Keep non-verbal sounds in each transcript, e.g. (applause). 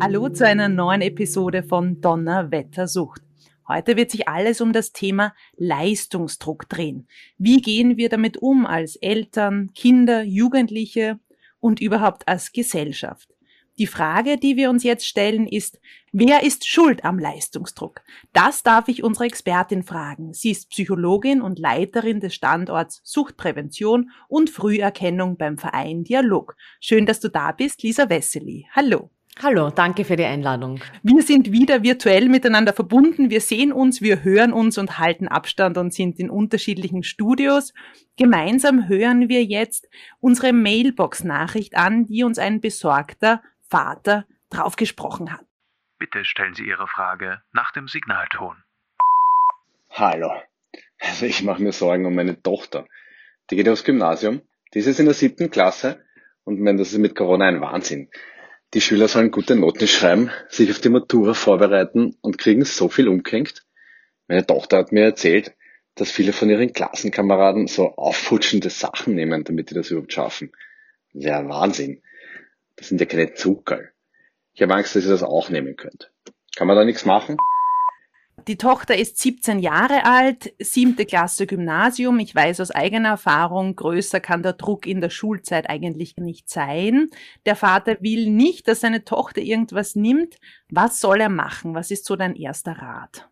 Hallo zu einer neuen Episode von Donnerwettersucht. Heute wird sich alles um das Thema Leistungsdruck drehen. Wie gehen wir damit um als Eltern, Kinder, Jugendliche und überhaupt als Gesellschaft? Die Frage, die wir uns jetzt stellen, ist, wer ist schuld am Leistungsdruck? Das darf ich unsere Expertin fragen. Sie ist Psychologin und Leiterin des Standorts Suchtprävention und Früherkennung beim Verein Dialog. Schön, dass du da bist, Lisa Wessely. Hallo. Hallo, danke für die Einladung. Wir sind wieder virtuell miteinander verbunden. Wir sehen uns, wir hören uns und halten Abstand und sind in unterschiedlichen Studios. Gemeinsam hören wir jetzt unsere Mailbox-Nachricht an, die uns ein besorgter Vater draufgesprochen hat. Bitte stellen Sie Ihre Frage nach dem Signalton. Hallo. Also ich mache mir Sorgen um meine Tochter. Die geht aufs Gymnasium. Die ist jetzt in der siebten Klasse und wenn das ist mit Corona ein Wahnsinn. Die Schüler sollen gute Noten schreiben, sich auf die Matura vorbereiten und kriegen so viel umgehängt. Meine Tochter hat mir erzählt, dass viele von ihren Klassenkameraden so auffutschende Sachen nehmen, damit die das überhaupt schaffen. Ja, Wahnsinn. Das sind ja keine Zuckerl. Ich habe Angst, dass ihr das auch nehmen könnt. Kann man da nichts machen? Die Tochter ist 17 Jahre alt, siebte Klasse Gymnasium. Ich weiß aus eigener Erfahrung, größer kann der Druck in der Schulzeit eigentlich nicht sein. Der Vater will nicht, dass seine Tochter irgendwas nimmt. Was soll er machen? Was ist so dein erster Rat?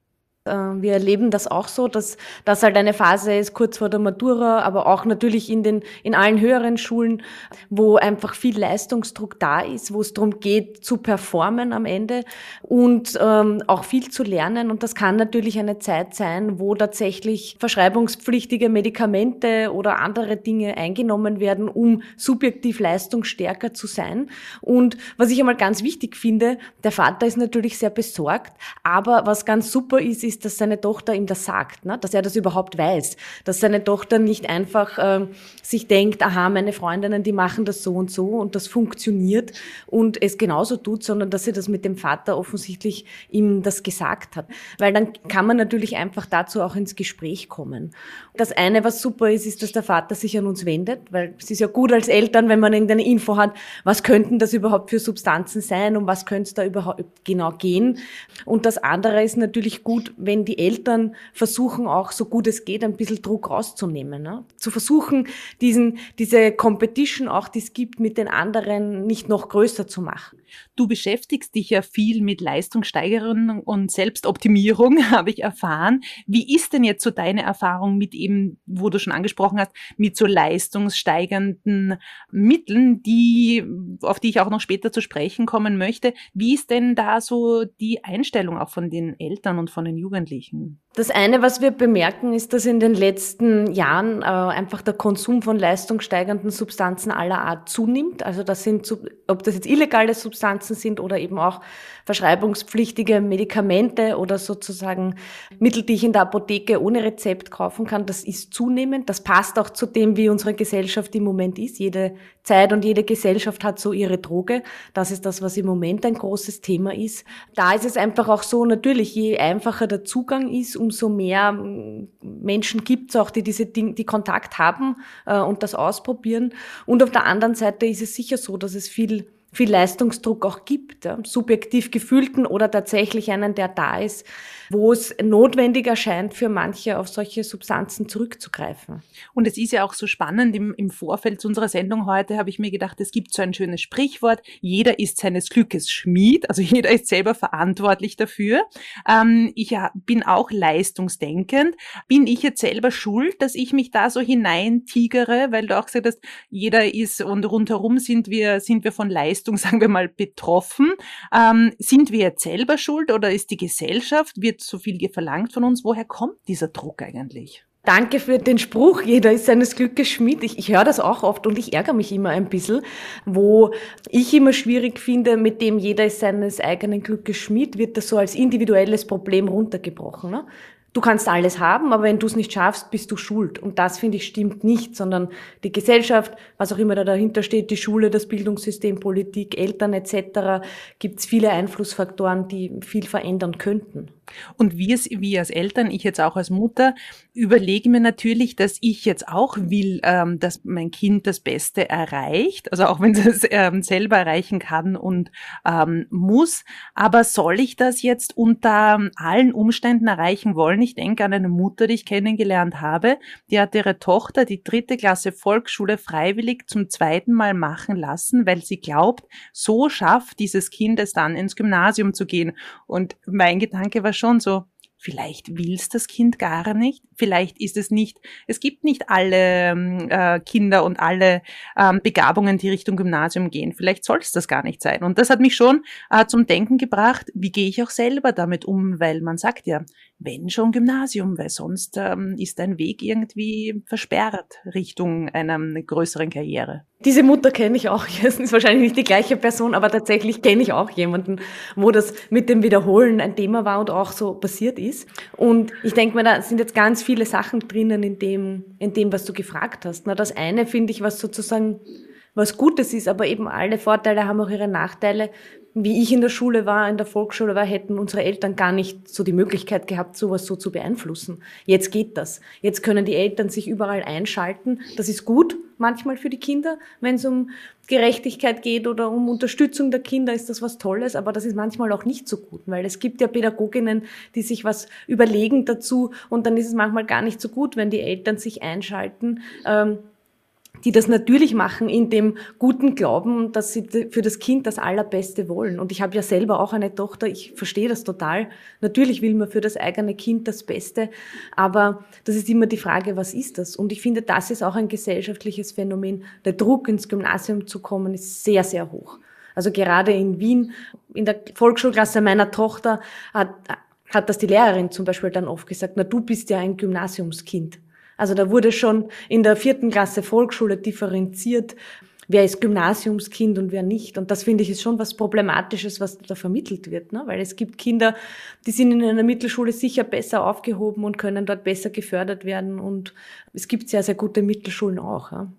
Äh, wir erleben das auch so, dass das halt eine Phase ist kurz vor der Matura, aber auch natürlich in den in allen höheren Schulen, wo einfach viel Leistungsdruck da ist, wo es darum geht zu performen am Ende und ähm, auch viel zu lernen. Und das kann natürlich eine Zeit sein, wo tatsächlich verschreibungspflichtige Medikamente oder andere Dinge eingenommen werden, um subjektiv leistungsstärker zu sein. Und was ich einmal ganz wichtig finde, der Vater ist natürlich sehr besorgt, aber was ganz super ist, ist ist, dass seine Tochter ihm das sagt, ne? dass er das überhaupt weiß, dass seine Tochter nicht einfach äh, sich denkt, aha, meine Freundinnen, die machen das so und so und das funktioniert und es genauso tut, sondern dass sie das mit dem Vater offensichtlich ihm das gesagt hat. Weil dann kann man natürlich einfach dazu auch ins Gespräch kommen. Das eine, was super ist, ist, dass der Vater sich an uns wendet, weil es ist ja gut als Eltern, wenn man irgendeine Info hat, was könnten das überhaupt für Substanzen sein und was könnte es da überhaupt genau gehen. Und das andere ist natürlich gut, wenn die Eltern versuchen, auch so gut es geht, ein bisschen Druck rauszunehmen. Ne? Zu versuchen, diesen, diese Competition auch, die es gibt, mit den anderen nicht noch größer zu machen. Du beschäftigst dich ja viel mit Leistungssteigerung und Selbstoptimierung, (laughs) habe ich erfahren. Wie ist denn jetzt so deine Erfahrung mit eben, wo du schon angesprochen hast, mit so leistungssteigernden Mitteln, die, auf die ich auch noch später zu sprechen kommen möchte? Wie ist denn da so die Einstellung auch von den Eltern und von den Jugendlichen? Das eine, was wir bemerken, ist, dass in den letzten Jahren äh, einfach der Konsum von leistungssteigernden Substanzen aller Art zunimmt. Also das sind, ob das jetzt illegale Substanzen sind oder eben auch verschreibungspflichtige Medikamente oder sozusagen Mittel, die ich in der Apotheke ohne Rezept kaufen kann, das ist zunehmend. Das passt auch zu dem, wie unsere Gesellschaft im Moment ist. Jede Zeit und jede Gesellschaft hat so ihre Droge. Das ist das, was im Moment ein großes Thema ist. Da ist es einfach auch so, natürlich, je einfacher der Zugang ist, umso mehr mm, Menschen gibt es auch, die diese Dinge, die Kontakt haben äh, und das ausprobieren. Und auf der anderen Seite ist es sicher so, dass es viel viel Leistungsdruck auch gibt, ja, subjektiv gefühlten oder tatsächlich einen, der da ist, wo es notwendig erscheint, für manche auf solche Substanzen zurückzugreifen. Und es ist ja auch so spannend, im, im Vorfeld zu unserer Sendung heute habe ich mir gedacht, es gibt so ein schönes Sprichwort, jeder ist seines Glückes Schmied, also (laughs) jeder ist selber verantwortlich dafür. Ähm, ich bin auch leistungsdenkend. Bin ich jetzt selber schuld, dass ich mich da so hineintigere, weil du auch gesagt hast, jeder ist und rundherum sind wir, sind wir von Leistung, (laughs) sagen wir mal, betroffen. Ähm, sind wir jetzt selber schuld oder ist die Gesellschaft, wird so viel verlangt von uns. Woher kommt dieser Druck eigentlich? Danke für den Spruch, jeder ist seines Glückes Schmied. Ich, ich höre das auch oft und ich ärgere mich immer ein bisschen, wo ich immer schwierig finde, mit dem jeder ist seines eigenen Glückes Schmied, wird das so als individuelles Problem runtergebrochen. Ne? Du kannst alles haben, aber wenn du es nicht schaffst, bist du schuld. Und das, finde ich, stimmt nicht, sondern die Gesellschaft, was auch immer da dahinter steht, die Schule, das Bildungssystem, Politik, Eltern etc., gibt es viele Einflussfaktoren, die viel verändern könnten. Und wir, wir als Eltern, ich jetzt auch als Mutter, überlege mir natürlich, dass ich jetzt auch will, ähm, dass mein Kind das Beste erreicht, also auch wenn es ähm, selber erreichen kann und ähm, muss. Aber soll ich das jetzt unter allen Umständen erreichen wollen? Ich denke an eine Mutter, die ich kennengelernt habe, die hat ihre Tochter die dritte Klasse Volksschule freiwillig zum zweiten Mal machen lassen, weil sie glaubt, so schafft dieses Kind es dann ins Gymnasium zu gehen. Und mein Gedanke war schon so, vielleicht will's das Kind gar nicht, vielleicht ist es nicht, es gibt nicht alle ähm, äh, Kinder und alle ähm, Begabungen, die Richtung Gymnasium gehen. Vielleicht soll es das gar nicht sein. Und das hat mich schon äh, zum Denken gebracht, wie gehe ich auch selber damit um, weil man sagt ja, wenn schon Gymnasium, weil sonst ähm, ist dein Weg irgendwie versperrt Richtung einer größeren Karriere. Diese Mutter kenne ich auch. (laughs) Es ist wahrscheinlich nicht die gleiche Person, aber tatsächlich kenne ich auch jemanden, wo das mit dem Wiederholen ein Thema war und auch so passiert ist. Und ich denke mir, da sind jetzt ganz viele Sachen drinnen in dem, in dem, was du gefragt hast. Na, das eine finde ich, was sozusagen was Gutes ist, aber eben alle Vorteile haben auch ihre Nachteile wie ich in der Schule war, in der Volksschule war, hätten unsere Eltern gar nicht so die Möglichkeit gehabt, sowas so zu beeinflussen. Jetzt geht das. Jetzt können die Eltern sich überall einschalten. Das ist gut manchmal für die Kinder. Wenn es um Gerechtigkeit geht oder um Unterstützung der Kinder, ist das was Tolles, aber das ist manchmal auch nicht so gut, weil es gibt ja Pädagoginnen, die sich was überlegen dazu und dann ist es manchmal gar nicht so gut, wenn die Eltern sich einschalten. Ähm, die das natürlich machen in dem guten Glauben, dass sie für das Kind das Allerbeste wollen. Und ich habe ja selber auch eine Tochter, ich verstehe das total. Natürlich will man für das eigene Kind das Beste, aber das ist immer die Frage, was ist das? Und ich finde, das ist auch ein gesellschaftliches Phänomen. Der Druck ins Gymnasium zu kommen ist sehr, sehr hoch. Also gerade in Wien, in der Volksschulklasse meiner Tochter hat, hat das die Lehrerin zum Beispiel dann oft gesagt, na du bist ja ein Gymnasiumskind. Also da wurde schon in der vierten Klasse Volksschule differenziert, wer ist Gymnasiumskind und wer nicht. Und das finde ich ist schon was Problematisches, was da vermittelt wird. Ne? Weil es gibt Kinder, die sind in einer Mittelschule sicher besser aufgehoben und können dort besser gefördert werden. Und es gibt sehr, sehr gute Mittelschulen auch. Ja?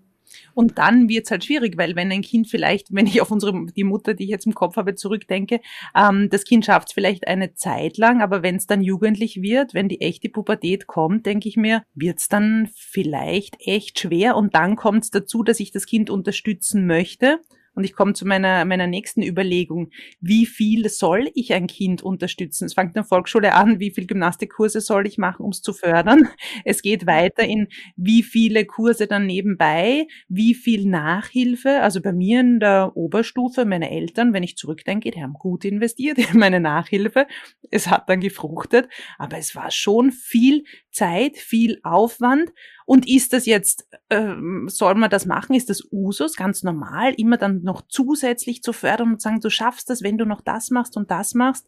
Und dann wird's halt schwierig, weil wenn ein Kind vielleicht, wenn ich auf unsere, die Mutter, die ich jetzt im Kopf habe, zurückdenke, ähm, das Kind schafft's vielleicht eine Zeit lang, aber wenn es dann jugendlich wird, wenn die echte Pubertät kommt, denke ich mir, wird's dann vielleicht echt schwer. Und dann kommt's dazu, dass ich das Kind unterstützen möchte und ich komme zu meiner, meiner nächsten Überlegung. Wie viel soll ich ein Kind unterstützen? Es fängt in der Volksschule an, wie viele Gymnastikkurse soll ich machen, um es zu fördern? Es geht weiter in, wie viele Kurse dann nebenbei, wie viel Nachhilfe. Also bei mir in der Oberstufe, meine Eltern, wenn ich zurückdenke, die haben gut investiert in meine Nachhilfe. Es hat dann gefruchtet, aber es war schon viel Zeit, viel Aufwand. Und ist das jetzt, ähm, soll man das machen? Ist das Usus, ganz normal, immer dann noch zusätzlich zu fördern und sagen, du schaffst das, wenn du noch das machst und das machst?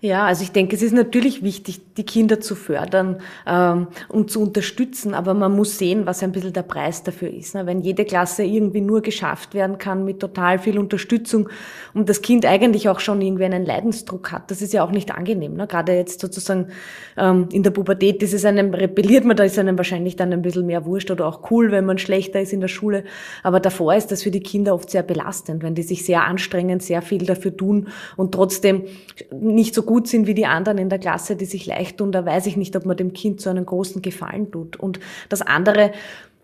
Ja, also ich denke, es ist natürlich wichtig, die Kinder zu fördern ähm, und zu unterstützen, aber man muss sehen, was ein bisschen der Preis dafür ist. Ne? Wenn jede Klasse irgendwie nur geschafft werden kann mit total viel Unterstützung und das Kind eigentlich auch schon irgendwie einen Leidensdruck hat, das ist ja auch nicht angenehm. Ne? Gerade jetzt sozusagen ähm, in der Pubertät ist es einem, rebelliert man, da ist einem wahrscheinlich dann ein bisschen mehr wurscht oder auch cool, wenn man schlechter ist in der Schule. Aber davor ist das für die Kinder oft sehr belastend, wenn die sich sehr anstrengen, sehr viel dafür tun und trotzdem nicht so gut sind wie die anderen in der Klasse, die sich leicht tun, da weiß ich nicht, ob man dem Kind so einen großen Gefallen tut. Und das andere,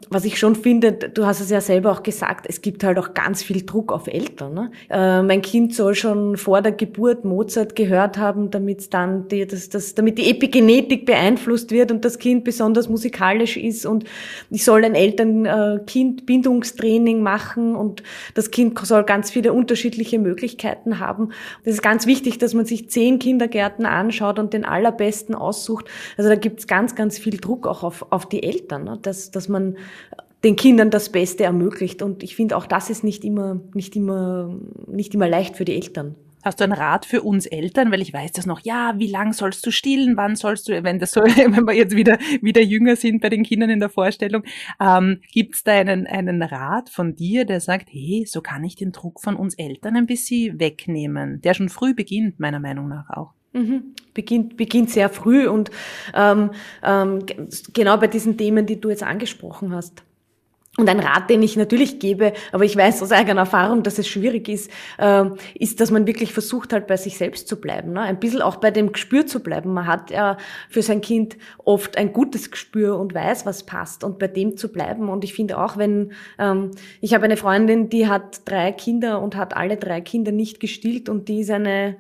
was ich schon finde, du hast es ja selber auch gesagt, es gibt halt auch ganz viel Druck auf Eltern. Ne? Äh, mein Kind soll schon vor der Geburt Mozart gehört haben, damit dann die, das, das, damit die Epigenetik beeinflusst wird und das Kind besonders musikalisch ist und ich soll ein Eltern-Kind-Bindungstraining machen und das Kind soll ganz viele unterschiedliche Möglichkeiten haben. Das ist ganz wichtig, dass man sich zehn Kindergärten anschaut und den allerbesten aussucht. Also da gibt es ganz, ganz viel Druck auch auf, auf die Eltern, ne? dass, dass man den Kindern das Beste ermöglicht. Und ich finde auch das ist nicht immer, nicht immer, nicht immer leicht für die Eltern. Hast du einen Rat für uns Eltern? Weil ich weiß das noch, ja, wie lang sollst du stillen? Wann sollst du, wenn das so, (laughs) wenn wir jetzt wieder, wieder jünger sind bei den Kindern in der Vorstellung, ähm, gibt es da einen, einen Rat von dir, der sagt, hey, so kann ich den Druck von uns Eltern ein bisschen wegnehmen, der schon früh beginnt, meiner Meinung nach auch. Mhm. Beginnt, beginnt sehr früh und ähm, ähm, genau bei diesen Themen, die du jetzt angesprochen hast. Und ein Rat, den ich natürlich gebe, aber ich weiß aus eigener Erfahrung, dass es schwierig ist, äh, ist, dass man wirklich versucht halt bei sich selbst zu bleiben. Ne? Ein bisschen auch bei dem Gespür zu bleiben. Man hat ja für sein Kind oft ein gutes Gespür und weiß, was passt und bei dem zu bleiben. Und ich finde auch, wenn, ähm, ich habe eine Freundin, die hat drei Kinder und hat alle drei Kinder nicht gestillt und die ist eine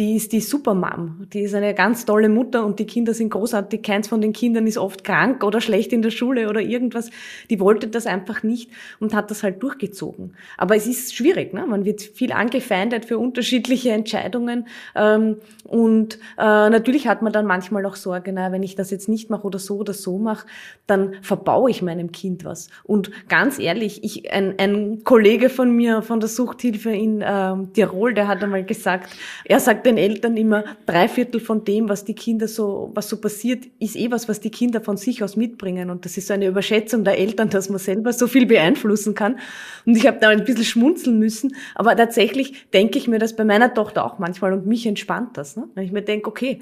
die ist die Supermom. Die ist eine ganz tolle Mutter und die Kinder sind großartig. Keins von den Kindern ist oft krank oder schlecht in der Schule oder irgendwas. Die wollte das einfach nicht und hat das halt durchgezogen. Aber es ist schwierig. Ne? Man wird viel angefeindet für unterschiedliche Entscheidungen. Ähm, und äh, natürlich hat man dann manchmal auch Sorge, na, wenn ich das jetzt nicht mache oder so oder so mache, dann verbaue ich meinem Kind was. Und ganz ehrlich, ich, ein, ein Kollege von mir von der Suchthilfe in äh, Tirol, der hat einmal gesagt, er sagt, sage den Eltern immer, drei Viertel von dem, was die Kinder so, was so passiert, ist eh was, was die Kinder von sich aus mitbringen. Und das ist so eine Überschätzung der Eltern, dass man selber so viel beeinflussen kann. Und ich habe da ein bisschen schmunzeln müssen. Aber tatsächlich denke ich mir das bei meiner Tochter auch manchmal und mich entspannt das. Ne? Wenn ich mir denke, okay,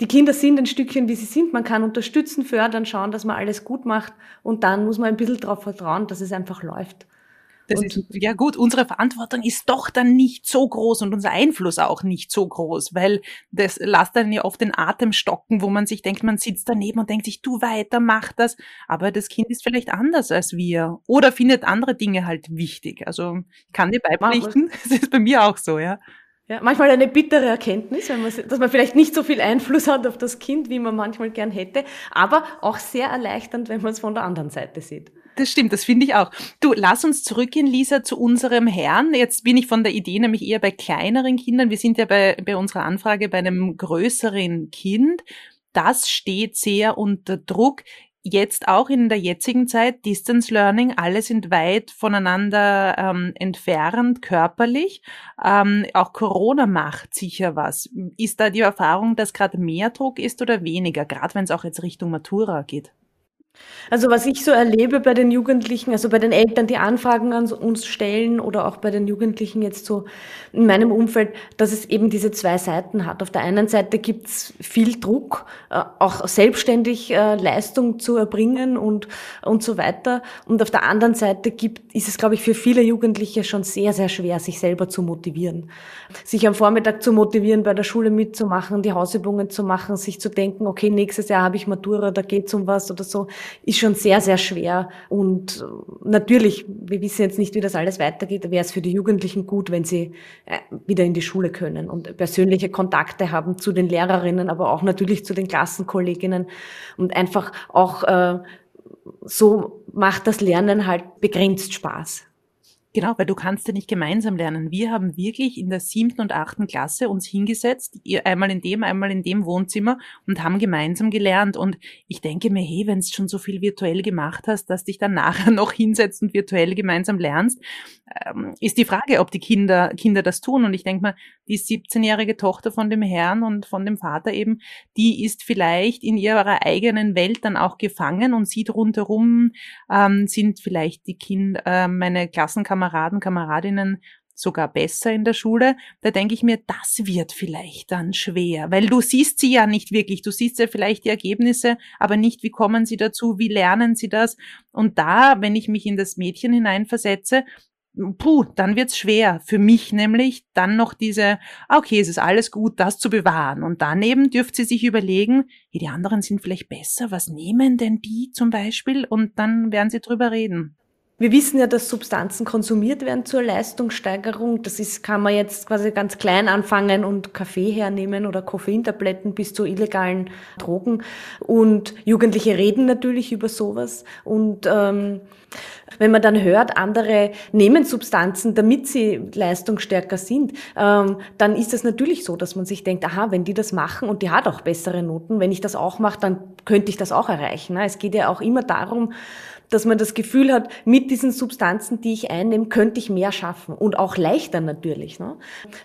die Kinder sind ein Stückchen, wie sie sind. Man kann unterstützen, fördern, schauen, dass man alles gut macht. Und dann muss man ein bisschen darauf vertrauen, dass es einfach läuft. Das und ist, ja gut, unsere Verantwortung ist doch dann nicht so groß und unser Einfluss auch nicht so groß, weil das lässt dann ja oft den Atem stocken, wo man sich denkt, man sitzt daneben und denkt sich, du weiter, mach das. Aber das Kind ist vielleicht anders als wir oder findet andere Dinge halt wichtig. Also ich kann dir beipflichten, (laughs) das ist bei mir auch so, ja. Ja, manchmal eine bittere Erkenntnis, man, dass man vielleicht nicht so viel Einfluss hat auf das Kind, wie man manchmal gern hätte, aber auch sehr erleichternd, wenn man es von der anderen Seite sieht. Das stimmt, das finde ich auch. Du, lass uns zurückgehen, Lisa, zu unserem Herrn. Jetzt bin ich von der Idee nämlich eher bei kleineren Kindern. Wir sind ja bei, bei unserer Anfrage bei einem größeren Kind. Das steht sehr unter Druck. Jetzt auch in der jetzigen Zeit, Distance Learning, alle sind weit voneinander ähm, entfernt, körperlich. Ähm, auch Corona macht sicher was. Ist da die Erfahrung, dass gerade mehr Druck ist oder weniger, gerade wenn es auch jetzt Richtung Matura geht? Also was ich so erlebe bei den Jugendlichen, also bei den Eltern, die Anfragen an uns stellen oder auch bei den Jugendlichen jetzt so in meinem Umfeld, dass es eben diese zwei Seiten hat. Auf der einen Seite gibt's viel Druck, äh, auch selbstständig äh, Leistung zu erbringen und, und so weiter. Und auf der anderen Seite gibt, ist es, glaube ich, für viele Jugendliche schon sehr, sehr schwer, sich selber zu motivieren. Sich am Vormittag zu motivieren, bei der Schule mitzumachen, die Hausübungen zu machen, sich zu denken, okay, nächstes Jahr habe ich Matura, da geht's um was oder so ist schon sehr, sehr schwer. Und natürlich, wir wissen jetzt nicht, wie das alles weitergeht, wäre es für die Jugendlichen gut, wenn sie äh, wieder in die Schule können und persönliche Kontakte haben zu den Lehrerinnen, aber auch natürlich zu den Klassenkolleginnen und einfach auch äh, so macht das Lernen halt begrenzt Spaß. Genau, weil du kannst ja nicht gemeinsam lernen. Wir haben wirklich in der siebten und achten Klasse uns hingesetzt, einmal in dem, einmal in dem Wohnzimmer und haben gemeinsam gelernt. Und ich denke mir, hey, wenn du schon so viel virtuell gemacht hast, dass dich dann nachher (laughs) noch hinsetzt und virtuell gemeinsam lernst, ähm, ist die Frage, ob die Kinder, Kinder das tun. Und ich denke mal, die 17-jährige Tochter von dem Herrn und von dem Vater eben, die ist vielleicht in ihrer eigenen Welt dann auch gefangen und sieht rundherum, ähm, sind vielleicht die Kinder, äh, meine Klassenkameraden, Kameraden, Kameradinnen sogar besser in der Schule, da denke ich mir, das wird vielleicht dann schwer, weil du siehst sie ja nicht wirklich, du siehst ja vielleicht die Ergebnisse, aber nicht, wie kommen sie dazu, wie lernen sie das. Und da, wenn ich mich in das Mädchen hineinversetze, puh, dann wird's schwer. Für mich nämlich dann noch diese, okay, es ist alles gut, das zu bewahren. Und daneben dürft sie sich überlegen, die anderen sind vielleicht besser, was nehmen denn die zum Beispiel? Und dann werden sie drüber reden. Wir wissen ja, dass Substanzen konsumiert werden zur Leistungssteigerung. Das ist, kann man jetzt quasi ganz klein anfangen und Kaffee hernehmen oder Koffeintabletten bis zu illegalen Drogen. Und Jugendliche reden natürlich über sowas. Und ähm, wenn man dann hört, andere nehmen Substanzen, damit sie leistungsstärker sind, ähm, dann ist es natürlich so, dass man sich denkt, aha, wenn die das machen und die hat auch bessere Noten, wenn ich das auch mache, dann könnte ich das auch erreichen. Es geht ja auch immer darum, dass man das Gefühl hat, mit diesen Substanzen, die ich einnehme, könnte ich mehr schaffen und auch leichter natürlich. Ne?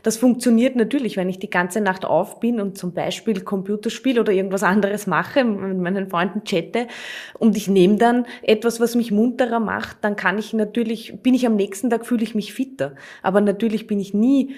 Das funktioniert natürlich, wenn ich die ganze Nacht auf bin und zum Beispiel Computerspiel oder irgendwas anderes mache, mit meinen Freunden chatte und ich nehme dann etwas, was mich munterer macht, dann kann ich natürlich, bin ich am nächsten Tag, fühle ich mich fitter. Aber natürlich bin ich nie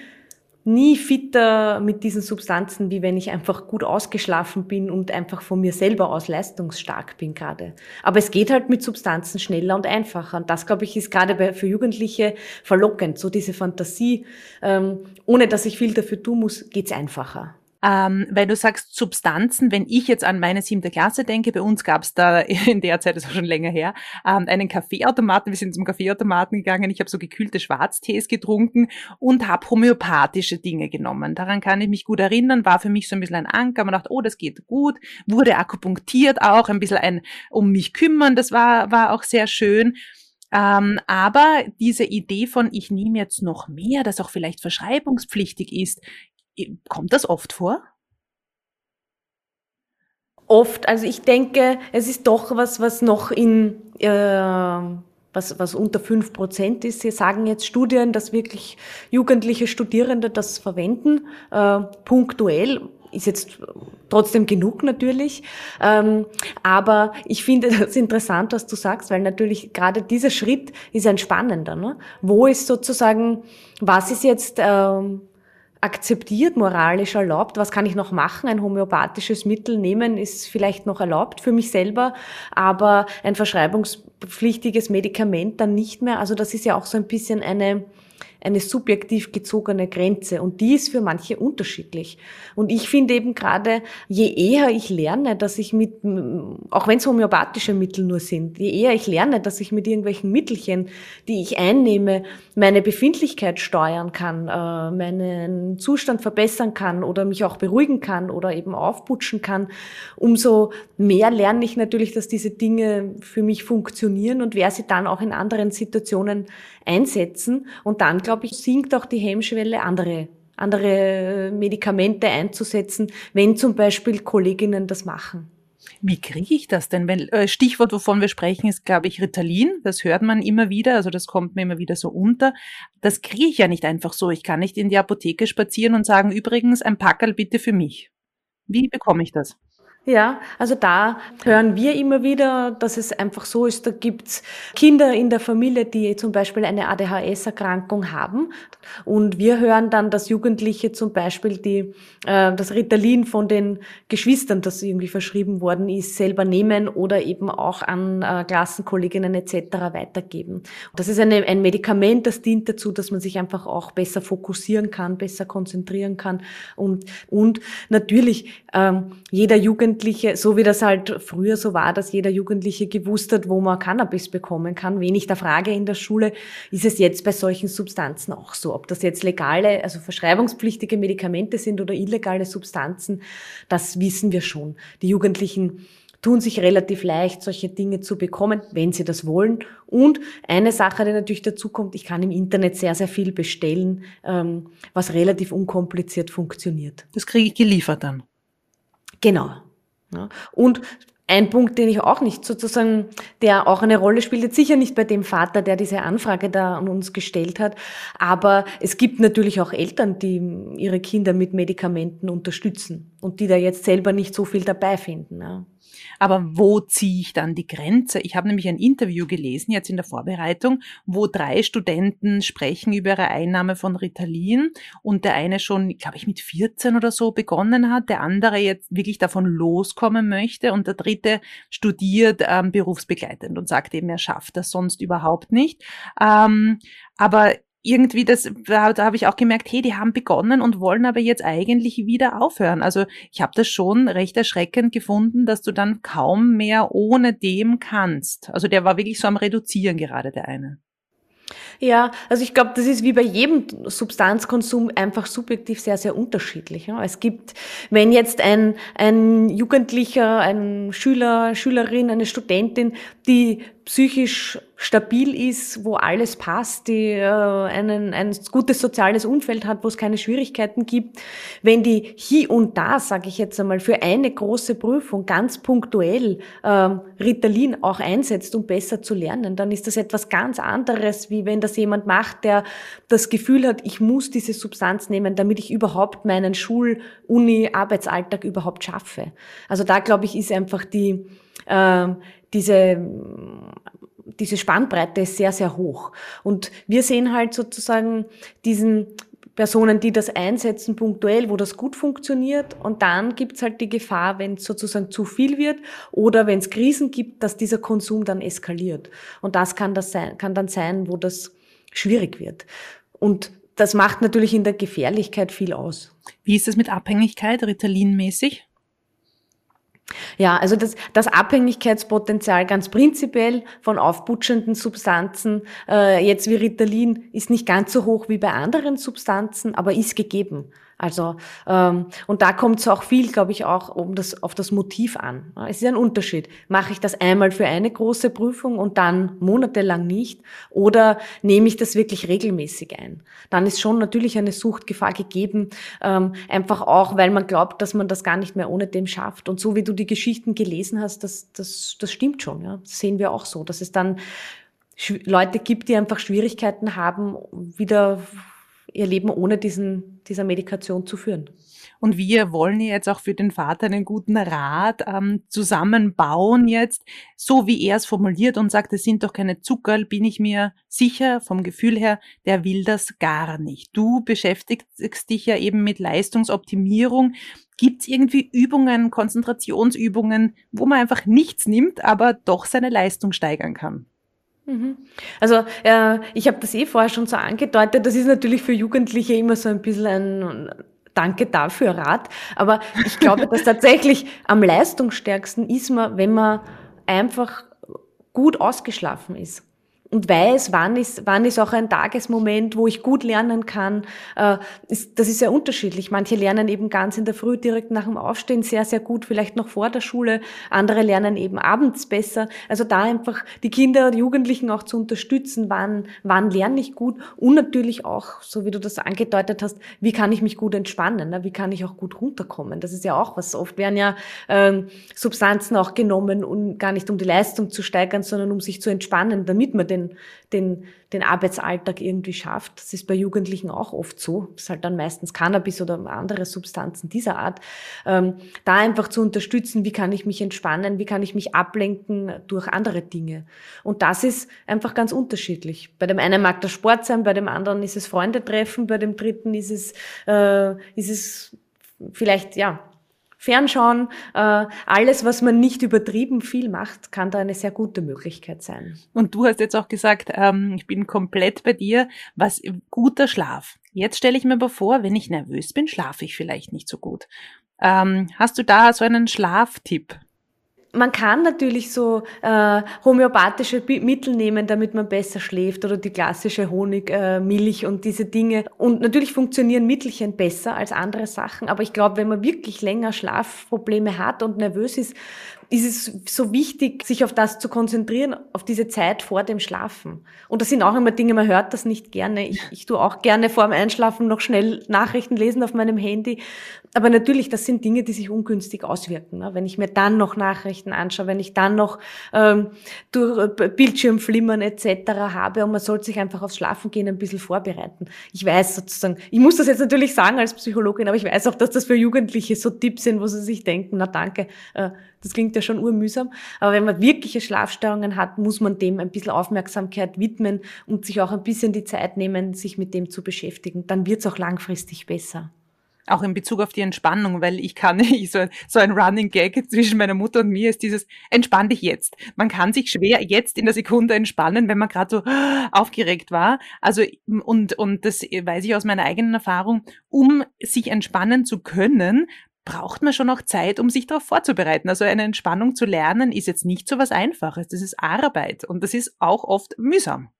nie fitter mit diesen Substanzen, wie wenn ich einfach gut ausgeschlafen bin und einfach von mir selber aus leistungsstark bin gerade. Aber es geht halt mit Substanzen schneller und einfacher. Und das, glaube ich, ist gerade für Jugendliche verlockend. So diese Fantasie, ähm, ohne dass ich viel dafür tun muss, geht's einfacher. Ähm, weil du sagst Substanzen, wenn ich jetzt an meine siebte Klasse denke, bei uns gab es da (laughs) in der Zeit, das war schon länger her, ähm, einen Kaffeeautomaten. Wir sind zum Kaffeeautomaten gegangen. Ich habe so gekühlte Schwarztees getrunken und habe homöopathische Dinge genommen. Daran kann ich mich gut erinnern, war für mich so ein bisschen ein Anker. Man dachte, oh, das geht gut. Wurde akupunktiert auch, ein bisschen ein um mich kümmern. Das war, war auch sehr schön. Ähm, aber diese Idee von, ich nehme jetzt noch mehr, das auch vielleicht verschreibungspflichtig ist, Kommt das oft vor? Oft, also ich denke, es ist doch was, was noch in, äh, was, was unter fünf Prozent ist. Sie sagen jetzt Studien, dass wirklich jugendliche Studierende das verwenden, äh, punktuell ist jetzt trotzdem genug natürlich. Ähm, aber ich finde das interessant, was du sagst, weil natürlich gerade dieser Schritt ist ein spannender. Ne? Wo ist sozusagen, was ist jetzt ähm, akzeptiert, moralisch erlaubt. Was kann ich noch machen? Ein homöopathisches Mittel nehmen ist vielleicht noch erlaubt für mich selber, aber ein verschreibungspflichtiges Medikament dann nicht mehr. Also das ist ja auch so ein bisschen eine eine subjektiv gezogene Grenze und die ist für manche unterschiedlich. Und ich finde eben gerade, je eher ich lerne, dass ich mit, auch wenn es homöopathische Mittel nur sind, je eher ich lerne, dass ich mit irgendwelchen Mittelchen, die ich einnehme, meine Befindlichkeit steuern kann, äh, meinen Zustand verbessern kann oder mich auch beruhigen kann oder eben aufputschen kann, umso mehr lerne ich natürlich, dass diese Dinge für mich funktionieren und wer sie dann auch in anderen Situationen einsetzen. Und dann, glaube ich, sinkt auch die Hemmschwelle, andere andere Medikamente einzusetzen, wenn zum Beispiel Kolleginnen das machen. Wie kriege ich das denn? Wenn, äh, Stichwort, wovon wir sprechen, ist, glaube ich, Ritalin. Das hört man immer wieder, also das kommt mir immer wieder so unter. Das kriege ich ja nicht einfach so. Ich kann nicht in die Apotheke spazieren und sagen, übrigens, ein Packerl bitte für mich. Wie bekomme ich das? Ja, also da hören wir immer wieder, dass es einfach so ist, da gibt's Kinder in der Familie, die zum Beispiel eine ADHS-Erkrankung haben. Und wir hören dann, dass Jugendliche zum Beispiel die, äh, das Ritalin von den Geschwistern, das irgendwie verschrieben worden ist, selber nehmen oder eben auch an äh, Klassenkolleginnen etc. weitergeben. Das ist eine, ein Medikament, das dient dazu, dass man sich einfach auch besser fokussieren kann, besser konzentrieren kann. Und, und natürlich, ähm, jeder Jugendliche Jugendliche, so wie das halt früher so war, dass jeder Jugendliche gewusst hat, wo man Cannabis bekommen kann, wenig der Frage in der Schule, ist es jetzt bei solchen Substanzen auch so. Ob das jetzt legale, also verschreibungspflichtige Medikamente sind oder illegale Substanzen, das wissen wir schon. Die Jugendlichen tun sich relativ leicht, solche Dinge zu bekommen, wenn sie das wollen. Und eine Sache, die natürlich dazu kommt, ich kann im Internet sehr, sehr viel bestellen, ähm, was relativ unkompliziert funktioniert. Das kriege ich geliefert dann. Genau. Ja. Und ein Punkt, den ich auch nicht sozusagen, der auch eine Rolle spielt, jetzt sicher nicht bei dem Vater, der diese Anfrage da an uns gestellt hat, aber es gibt natürlich auch Eltern, die ihre Kinder mit Medikamenten unterstützen und die da jetzt selber nicht so viel dabei finden. Ja. Aber wo ziehe ich dann die Grenze? Ich habe nämlich ein Interview gelesen, jetzt in der Vorbereitung, wo drei Studenten sprechen über ihre Einnahme von Ritalin und der eine schon, glaube ich, mit 14 oder so begonnen hat, der andere jetzt wirklich davon loskommen möchte und der dritte studiert ähm, berufsbegleitend und sagt eben, er schafft das sonst überhaupt nicht. Ähm, aber irgendwie das, da, habe ich auch gemerkt, hey, die haben begonnen und wollen aber jetzt eigentlich wieder aufhören. Also ich habe das schon recht erschreckend gefunden, dass du dann kaum mehr ohne dem kannst. Also der war wirklich so am Reduzieren gerade, der eine. Ja, also ich glaube, das ist wie bei jedem Substanzkonsum einfach subjektiv sehr, sehr unterschiedlich. Es gibt, wenn jetzt ein, ein Jugendlicher, ein Schüler, Schülerin, eine Studentin, die psychisch stabil ist, wo alles passt, die äh, einen, ein gutes soziales Umfeld hat, wo es keine Schwierigkeiten gibt, wenn die hier und da, sage ich jetzt einmal, für eine große Prüfung ganz punktuell ähm, Ritalin auch einsetzt, um besser zu lernen, dann ist das etwas ganz anderes, wie wenn das jemand macht, der das Gefühl hat, ich muss diese Substanz nehmen, damit ich überhaupt meinen Schul-, Uni-, Arbeitsalltag überhaupt schaffe. Also da, glaube ich, ist einfach die, äh, diese diese Spannbreite ist sehr, sehr hoch. Und wir sehen halt sozusagen diesen Personen, die das einsetzen punktuell, wo das gut funktioniert. Und dann gibt's halt die Gefahr, wenn es sozusagen zu viel wird oder wenn es Krisen gibt, dass dieser Konsum dann eskaliert. Und das kann, das sein, kann dann sein, wo das schwierig wird. Und das macht natürlich in der Gefährlichkeit viel aus. Wie ist das mit Abhängigkeit, Ritalin-mäßig? Ja, also das, das Abhängigkeitspotenzial ganz prinzipiell von aufputschenden Substanzen, äh, jetzt wie Ritalin, ist nicht ganz so hoch wie bei anderen Substanzen, aber ist gegeben. Also ähm, und da kommt es auch viel, glaube ich, auch um das auf das Motiv an. Es ist ein Unterschied. Mache ich das einmal für eine große Prüfung und dann monatelang nicht, oder nehme ich das wirklich regelmäßig ein? Dann ist schon natürlich eine Suchtgefahr gegeben, ähm, einfach auch, weil man glaubt, dass man das gar nicht mehr ohne dem schafft. Und so wie du die Geschichten gelesen hast, das das das stimmt schon. Ja, das sehen wir auch so, dass es dann Leute gibt, die einfach Schwierigkeiten haben, wieder ihr Leben ohne diesen, dieser Medikation zu führen. Und wir wollen jetzt auch für den Vater einen guten Rat ähm, zusammenbauen jetzt, so wie er es formuliert und sagt, es sind doch keine Zuckerl, bin ich mir sicher vom Gefühl her, der will das gar nicht. Du beschäftigst dich ja eben mit Leistungsoptimierung. Gibt es irgendwie Übungen, Konzentrationsübungen, wo man einfach nichts nimmt, aber doch seine Leistung steigern kann? Mhm. Also äh, ich habe das eh vorher schon so angedeutet, das ist natürlich für Jugendliche immer so ein bisschen ein Danke dafür Rat, aber ich glaube, dass tatsächlich am leistungsstärksten ist man, wenn man einfach gut ausgeschlafen ist und weiß, wann ist, wann ist auch ein Tagesmoment, wo ich gut lernen kann. Äh, das ist sehr unterschiedlich. Manche lernen eben ganz in der Früh direkt nach dem Aufstehen sehr, sehr gut, vielleicht noch vor der Schule. Andere lernen eben abends besser. Also da einfach die Kinder und Jugendlichen auch zu unterstützen, wann, wann lerne ich gut und natürlich auch, so wie du das angedeutet hast, wie kann ich mich gut entspannen, ne? wie kann ich auch gut runterkommen. Das ist ja auch was. Oft werden ja ähm, Substanzen auch genommen, um gar nicht um die Leistung zu steigern, sondern um sich zu entspannen, damit man den den, den, den Arbeitsalltag irgendwie schafft. Das ist bei Jugendlichen auch oft so. Das ist halt dann meistens Cannabis oder andere Substanzen dieser Art. Ähm, da einfach zu unterstützen, wie kann ich mich entspannen, wie kann ich mich ablenken durch andere Dinge. Und das ist einfach ganz unterschiedlich. Bei dem einen mag das Sport sein, bei dem anderen ist es Freunde treffen, bei dem dritten ist es, äh, ist es vielleicht, ja, Fernschauen, äh, alles, was man nicht übertrieben viel macht, kann da eine sehr gute Möglichkeit sein. Und du hast jetzt auch gesagt, ähm, ich bin komplett bei dir, was guter Schlaf. Jetzt stelle ich mir aber vor, wenn ich nervös bin, schlafe ich vielleicht nicht so gut. Ähm, hast du da so einen Schlaftipp? Man kann natürlich so äh, homöopathische Mittel nehmen, damit man besser schläft oder die klassische Honig, äh, Milch und diese Dinge. Und natürlich funktionieren Mittelchen besser als andere Sachen, aber ich glaube, wenn man wirklich länger Schlafprobleme hat und nervös ist, ist es so wichtig, sich auf das zu konzentrieren, auf diese Zeit vor dem Schlafen. Und das sind auch immer Dinge, man hört das nicht gerne. Ich, ich tue auch gerne vor dem Einschlafen noch schnell Nachrichten lesen auf meinem Handy. Aber natürlich, das sind Dinge, die sich ungünstig auswirken. Ne? Wenn ich mir dann noch Nachrichten anschaue, wenn ich dann noch ähm, durch äh, Bildschirmflimmern etc. habe und man sollte sich einfach aufs Schlafen gehen ein bisschen vorbereiten. Ich weiß sozusagen, ich muss das jetzt natürlich sagen als Psychologin, aber ich weiß auch, dass das für Jugendliche so Tipps sind, wo sie sich denken, na danke, äh, das klingt ja schon urmühsam. Aber wenn man wirkliche Schlafstörungen hat, muss man dem ein bisschen Aufmerksamkeit widmen und sich auch ein bisschen die Zeit nehmen, sich mit dem zu beschäftigen. Dann wird es auch langfristig besser. Auch in Bezug auf die Entspannung, weil ich kann (laughs) nicht, so, so ein Running Gag zwischen meiner Mutter und mir ist dieses, entspann dich jetzt. Man kann sich schwer jetzt in der Sekunde entspannen, wenn man gerade so (gasps) aufgeregt war. Also, und, und das weiß ich aus meiner eigenen Erfahrung, um sich entspannen zu können, braucht man schon auch Zeit, um sich darauf vorzubereiten. Also eine Entspannung zu lernen ist jetzt nicht so was Einfaches. Das ist Arbeit und das ist auch oft mühsam.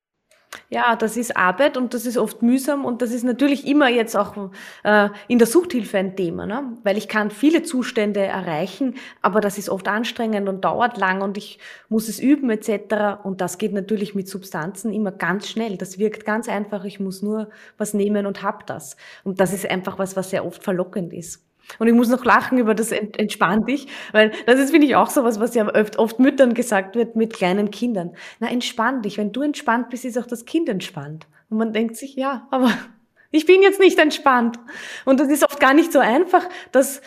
Ja, das ist Arbeit und das ist oft mühsam und das ist natürlich immer jetzt auch äh, in der Suchthilfe ein Thema, ne? weil ich kann viele Zustände erreichen, aber das ist oft anstrengend und dauert lang und ich muss es üben etc. Und das geht natürlich mit Substanzen immer ganz schnell. Das wirkt ganz einfach. Ich muss nur was nehmen und hab das. Und das ist einfach was, was sehr oft verlockend ist. Und ich muss noch lachen über das entspann dich, weil das ist, finde ich, auch so was, was ja oft, oft Müttern gesagt wird mit kleinen Kindern. Na, entspann dich. Wenn du entspannt bist, ist auch das Kind entspannt. Und man denkt sich, ja, aber (laughs) ich bin jetzt nicht entspannt. Und das ist oft gar nicht so einfach, das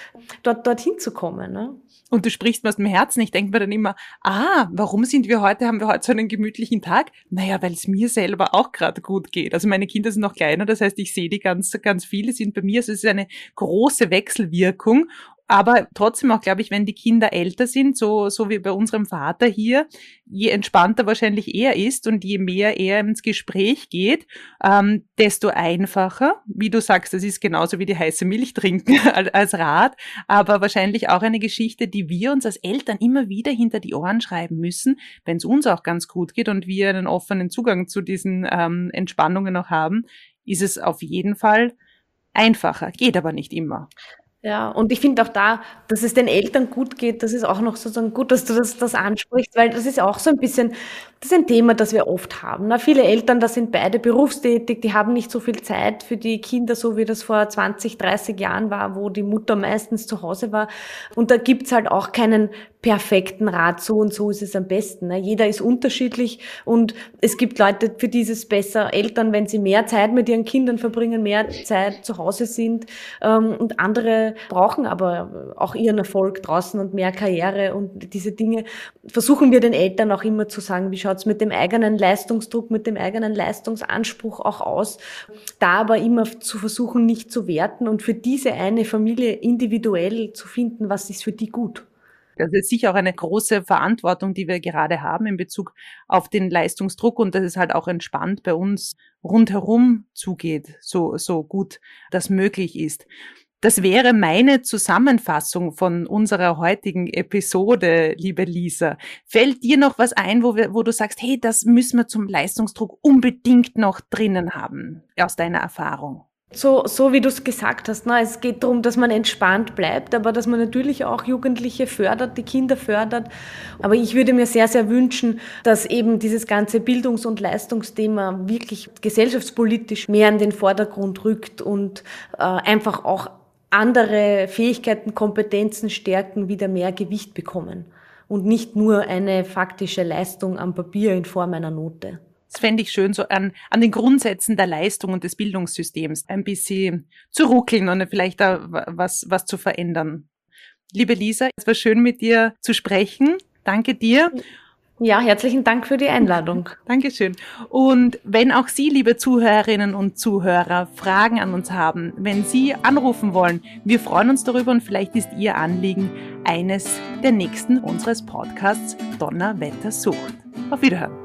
dort, dorthin zu kommen. Ne? Und du sprichst mir aus dem Herzen. Ich denke mir dann immer, ah, warum sind wir heute, haben wir heute so einen gemütlichen Tag? Naja, weil es mir selber auch gerade gut geht. Also meine Kinder sind noch kleiner, das heißt, ich sehe die ganz, ganz viele sind bei mir. Also es ist eine große Wechselwirkung aber trotzdem auch, glaube ich, wenn die Kinder älter sind, so, so wie bei unserem Vater hier, je entspannter wahrscheinlich er ist und je mehr er ins Gespräch geht, ähm, desto einfacher. Wie du sagst, das ist genauso wie die heiße Milch trinken (laughs) als Rat, aber wahrscheinlich auch eine Geschichte, die wir uns als Eltern immer wieder hinter die Ohren schreiben müssen, wenn es uns auch ganz gut geht und wir einen offenen Zugang zu diesen ähm, Entspannungen noch haben, ist es auf jeden Fall einfacher, geht aber nicht immer. Ja, und ich finde auch da, dass es den Eltern gut geht, das ist auch noch sozusagen gut, dass du das, das ansprichst, weil das ist auch so ein bisschen, das ist ein Thema, das wir oft haben. Na, viele Eltern, da sind beide berufstätig, die haben nicht so viel Zeit für die Kinder, so wie das vor 20, 30 Jahren war, wo die Mutter meistens zu Hause war. Und da gibt's halt auch keinen perfekten Rat, so und so ist es am besten. Ne? Jeder ist unterschiedlich und es gibt Leute, für die ist es besser, Eltern, wenn sie mehr Zeit mit ihren Kindern verbringen, mehr Zeit zu Hause sind ähm, und andere brauchen aber auch ihren Erfolg draußen und mehr Karriere und diese Dinge. Versuchen wir den Eltern auch immer zu sagen, wie schaut's mit dem eigenen Leistungsdruck, mit dem eigenen Leistungsanspruch auch aus, da aber immer zu versuchen, nicht zu werten und für diese eine Familie individuell zu finden, was ist für die gut. Das ist sicher auch eine große Verantwortung, die wir gerade haben in Bezug auf den Leistungsdruck und dass es halt auch entspannt bei uns rundherum zugeht, so, so gut das möglich ist. Das wäre meine Zusammenfassung von unserer heutigen Episode, liebe Lisa. Fällt dir noch was ein, wo, wir, wo du sagst, hey, das müssen wir zum Leistungsdruck unbedingt noch drinnen haben, aus deiner Erfahrung? So, so wie du es gesagt hast, ne? es geht darum, dass man entspannt bleibt, aber dass man natürlich auch Jugendliche fördert, die Kinder fördert. Aber ich würde mir sehr, sehr wünschen, dass eben dieses ganze Bildungs- und Leistungsthema wirklich gesellschaftspolitisch mehr in den Vordergrund rückt und äh, einfach auch andere Fähigkeiten, Kompetenzen, Stärken wieder mehr Gewicht bekommen und nicht nur eine faktische Leistung am Papier in Form einer Note. Das fände ich schön, so an, an den Grundsätzen der Leistung und des Bildungssystems ein bisschen zu ruckeln und vielleicht da was, was zu verändern. Liebe Lisa, es war schön mit dir zu sprechen. Danke dir. Ja, herzlichen Dank für die Einladung. (laughs) Dankeschön. Und wenn auch Sie, liebe Zuhörerinnen und Zuhörer, Fragen an uns haben, wenn Sie anrufen wollen, wir freuen uns darüber und vielleicht ist Ihr Anliegen eines der nächsten unseres Podcasts Donnerwetter Sucht. Auf Wiederhören.